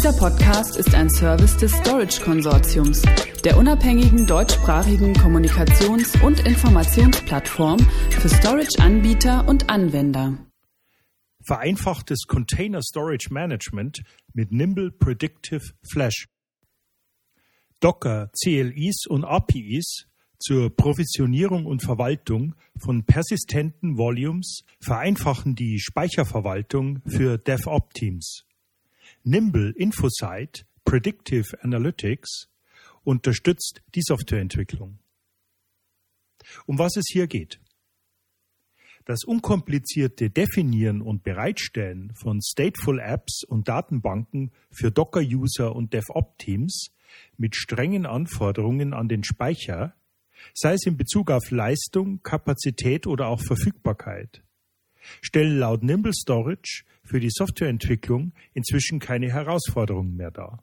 Dieser Podcast ist ein Service des Storage Konsortiums, der unabhängigen deutschsprachigen Kommunikations- und Informationsplattform für Storage-Anbieter und Anwender. Vereinfachtes Container Storage Management mit Nimble Predictive Flash. Docker, CLIs und APIs zur Provisionierung und Verwaltung von persistenten Volumes vereinfachen die Speicherverwaltung für DevOps-Teams. Nimble InfoSight Predictive Analytics unterstützt die Softwareentwicklung. Um was es hier geht. Das unkomplizierte Definieren und Bereitstellen von Stateful Apps und Datenbanken für Docker-User und DevOps-Teams mit strengen Anforderungen an den Speicher sei es in Bezug auf Leistung, Kapazität oder auch Verfügbarkeit, stellen laut Nimble Storage für die Softwareentwicklung inzwischen keine Herausforderungen mehr dar.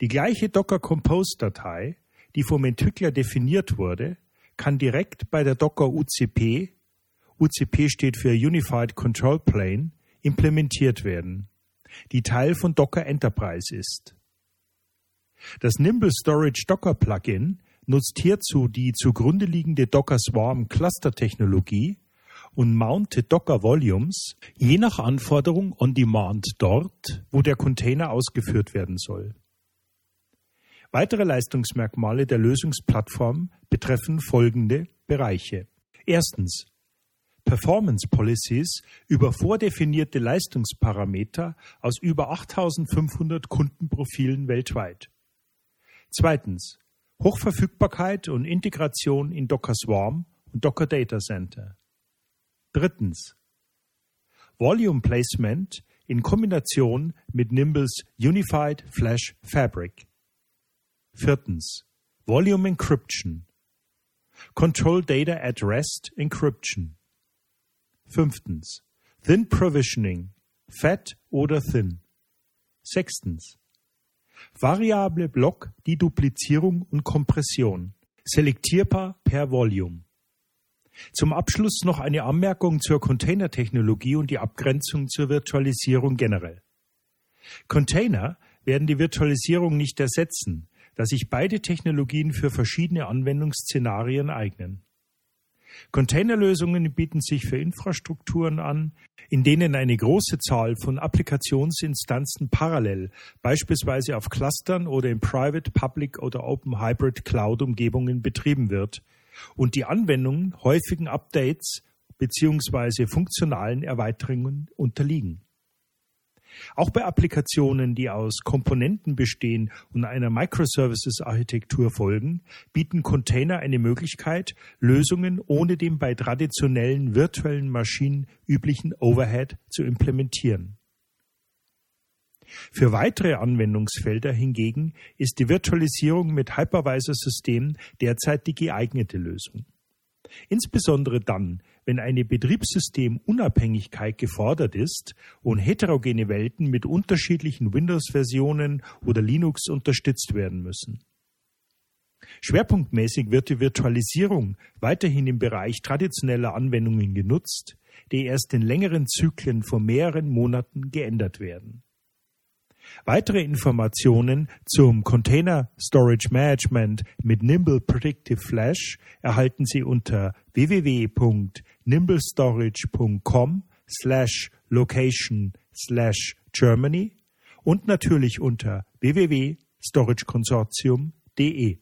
Die gleiche Docker Compose Datei, die vom Entwickler definiert wurde, kann direkt bei der Docker UCP, UCP steht für Unified Control Plane, implementiert werden, die Teil von Docker Enterprise ist. Das Nimble Storage Docker Plugin nutzt hierzu die zugrunde liegende Docker Swarm Cluster Technologie und mountet Docker Volumes je nach Anforderung on demand dort, wo der Container ausgeführt werden soll. Weitere Leistungsmerkmale der Lösungsplattform betreffen folgende Bereiche. Erstens Performance Policies über vordefinierte Leistungsparameter aus über 8500 Kundenprofilen weltweit. Zweitens Hochverfügbarkeit und Integration in Docker Swarm und Docker Data Center. Drittens. Volume Placement in Kombination mit Nimbles Unified Flash Fabric. Viertens. Volume Encryption. Control Data at Rest Encryption. Fünftens. Thin Provisioning. Fat oder Thin. Sechstens. Variable Block die Duplizierung und Kompression. Selektierbar per Volume. Zum Abschluss noch eine Anmerkung zur Containertechnologie und die Abgrenzung zur Virtualisierung generell. Container werden die Virtualisierung nicht ersetzen, da sich beide Technologien für verschiedene Anwendungsszenarien eignen. Containerlösungen bieten sich für Infrastrukturen an, in denen eine große Zahl von Applikationsinstanzen parallel, beispielsweise auf Clustern oder in Private, Public oder Open Hybrid Cloud Umgebungen betrieben wird und die Anwendungen häufigen Updates beziehungsweise funktionalen Erweiterungen unterliegen. Auch bei Applikationen, die aus Komponenten bestehen und einer Microservices-Architektur folgen, bieten Container eine Möglichkeit, Lösungen ohne den bei traditionellen virtuellen Maschinen üblichen Overhead zu implementieren. Für weitere Anwendungsfelder hingegen ist die Virtualisierung mit Hypervisor-Systemen derzeit die geeignete Lösung. Insbesondere dann, wenn eine Betriebssystemunabhängigkeit gefordert ist und heterogene Welten mit unterschiedlichen Windows-Versionen oder Linux unterstützt werden müssen. Schwerpunktmäßig wird die Virtualisierung weiterhin im Bereich traditioneller Anwendungen genutzt, die erst in längeren Zyklen von mehreren Monaten geändert werden. Weitere Informationen zum Container Storage Management mit Nimble Predictive Flash erhalten Sie unter www.nimblestorage.com slash location slash Germany und natürlich unter www.storageconsortium.de.